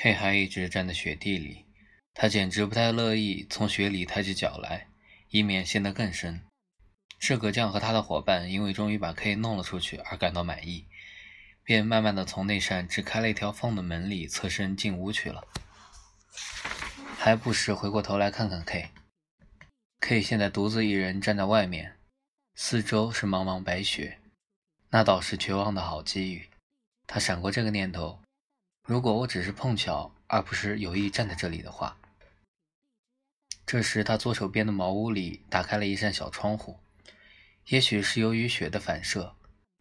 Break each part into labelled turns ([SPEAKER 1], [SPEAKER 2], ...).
[SPEAKER 1] K 还一直站在雪地里，他简直不太乐意从雪里抬起脚来，以免陷得更深。赤葛酱和他的伙伴因为终于把 K 弄了出去而感到满意，便慢慢的从那扇只开了一条缝的门里侧身进屋去了，还不时回过头来看看 K。K 现在独自一人站在外面，四周是茫茫白雪，那倒是绝望的好机遇。他闪过这个念头。如果我只是碰巧，而不是有意站在这里的话。这时，他左手边的茅屋里打开了一扇小窗户，也许是由于雪的反射，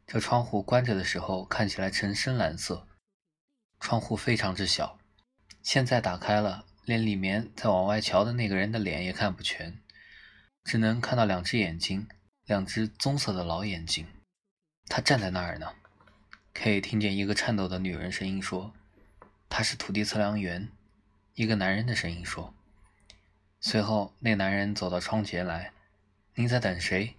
[SPEAKER 1] 这窗户关着的时候看起来呈深蓝色。窗户非常之小，现在打开了，连里面在往外瞧的那个人的脸也看不全，只能看到两只眼睛，两只棕色的老眼睛。他站在那儿呢。可以听见一个颤抖的女人声音说。他是土地测量员，一个男人的声音说。随后，那男人走到窗前来：“您在等谁？”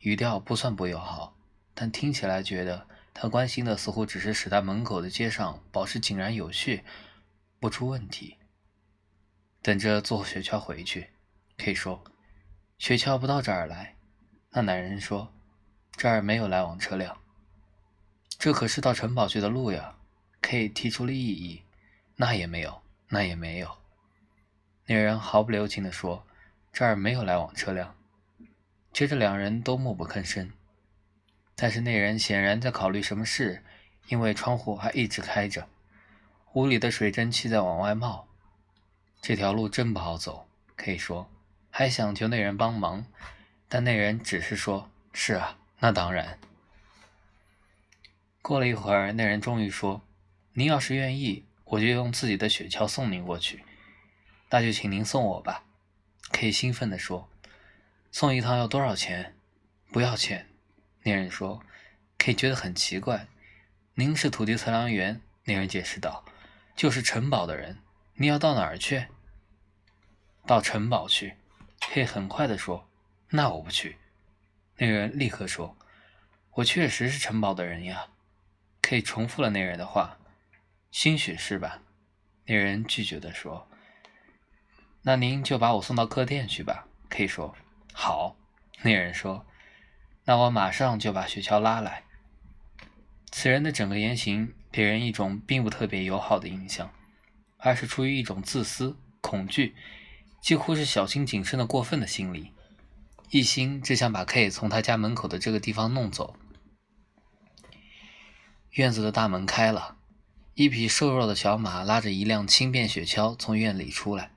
[SPEAKER 1] 语调不算不友好，但听起来觉得他关心的似乎只是使他门口的街上保持井然有序，不出问题。等着坐雪橇回去，可以说，雪橇不到这儿来。那男人说：“这儿没有来往车辆，这可是到城堡去的路呀。” K 提出了异议，那也没有，那也没有。那人毫不留情地说：“这儿没有来往车辆。”接着两人都默不吭声。但是那人显然在考虑什么事，因为窗户还一直开着，屋里的水蒸气在往外冒。这条路真不好走，可以说，还想求那人帮忙，但那人只是说：“是啊，那当然。”过了一会儿，那人终于说。您要是愿意，我就用自己的雪橇送您过去。那就请您送我吧。”可以兴奋地说，“送一趟要多少钱？”“不要钱。”那人说。可以觉得很奇怪，“您是土地测量员。”那人解释道，“就是城堡的人。你要到哪儿去？”“到城堡去。”可以很快地说，“那我不去。”那人立刻说，“我确实是城堡的人呀。”可以重复了那人的话。兴许是吧？那人拒绝地说：“那您就把我送到客店去吧。” ”K 说：“好。”那人说：“那我马上就把雪橇拉来。”此人的整个言行给人一种并不特别友好的印象，而是出于一种自私、恐惧，几乎是小心谨慎的过分的心理，一心只想把 K 从他家门口的这个地方弄走。院子的大门开了。一匹瘦弱的小马拉着一辆轻便雪橇从院里出来，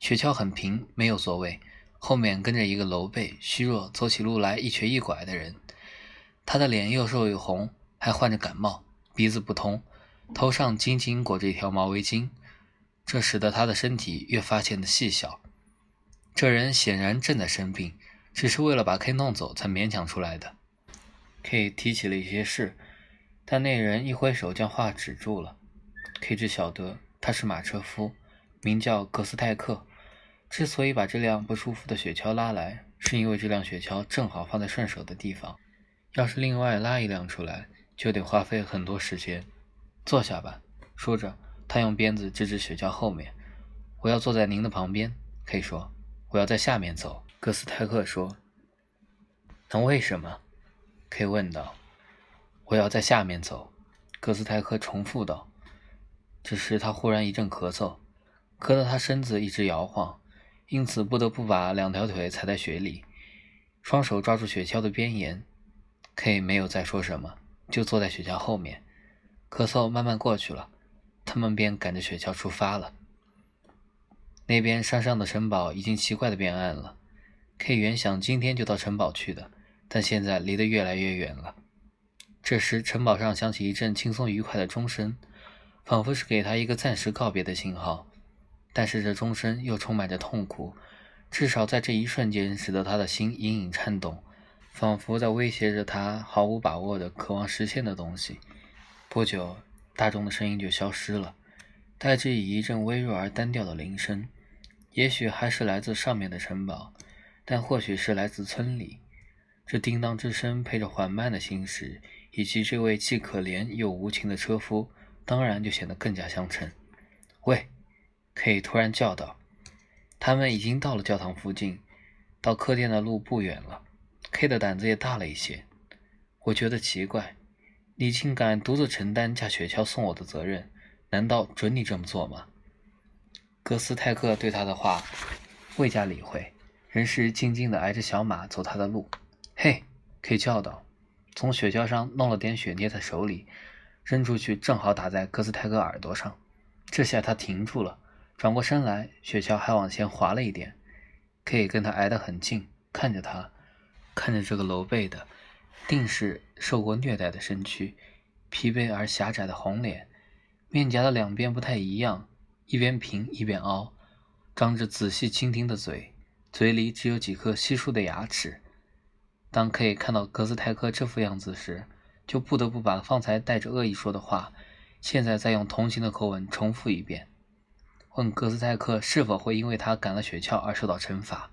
[SPEAKER 1] 雪橇很平，没有座位，后面跟着一个楼背、虚弱、走起路来一瘸一拐的人。他的脸又瘦又红，还患着感冒，鼻子不通，头上紧紧裹着一条毛围巾，这使得他的身体越发显得细小。这人显然正在生病，只是为了把 K 弄走才勉强出来的。K 提起了一些事。但那人一挥手，将话止住了。K 只晓得他是马车夫，名叫格斯泰克。之所以把这辆不舒服的雪橇拉来，是因为这辆雪橇正好放在顺手的地方。要是另外拉一辆出来，就得花费很多时间。坐下吧。说着，他用鞭子指指雪橇后面。我要坐在您的旁边。可以说，我要在下面走。格斯泰克说。那为什么？可以问道。我要在下面走，格斯泰克重复道。这时他忽然一阵咳嗽，咳得他身子一直摇晃，因此不得不把两条腿踩在雪里，双手抓住雪橇的边沿。K 没有再说什么，就坐在雪橇后面。咳嗽慢慢过去了，他们便赶着雪橇出发了。那边山上的城堡已经奇怪的变暗了。K 原想今天就到城堡去的，但现在离得越来越远了。这时，城堡上响起一阵轻松愉快的钟声，仿佛是给他一个暂时告别的信号。但是这钟声又充满着痛苦，至少在这一瞬间，使得他的心隐隐颤动，仿佛在威胁着他毫无把握的渴望实现的东西。不久，大钟的声音就消失了，代之以一阵微弱而单调的铃声，也许还是来自上面的城堡，但或许是来自村里。这叮当之声配着缓慢的行驶。以及这位既可怜又无情的车夫，当然就显得更加相称。喂！”K 突然叫道。他们已经到了教堂附近，到客店的路不远了。K 的胆子也大了一些。我觉得奇怪，你竟敢独自承担驾雪橇送我的责任，难道准你这么做吗？哥斯泰克对他的话未加理会，仍是静静地挨着小马走他的路。嘿，K 叫道，从雪橇上弄了点雪捏在手里，扔出去正好打在哥斯泰克耳朵上。这下他停住了。转过身来，雪橇还往前滑了一点。可以跟他挨得很近，看着他，看着这个楼背的，定是受过虐待的身躯，疲惫而狭窄的红脸，面颊的两边不太一样，一边平一边凹，张着仔细倾听的嘴，嘴里只有几颗稀疏的牙齿。当 K 看到格斯泰克这副样子时，就不得不把方才带着恶意说的话，现在再用同情的口吻重复一遍。问格斯泰克是否会因为他赶了雪橇而受到惩罚？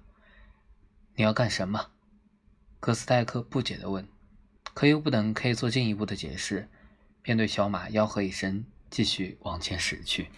[SPEAKER 1] 你要干什么？格斯泰克不解地问。可又不等可以做进一步的解释，便对小马吆喝一声，继续往前驶去。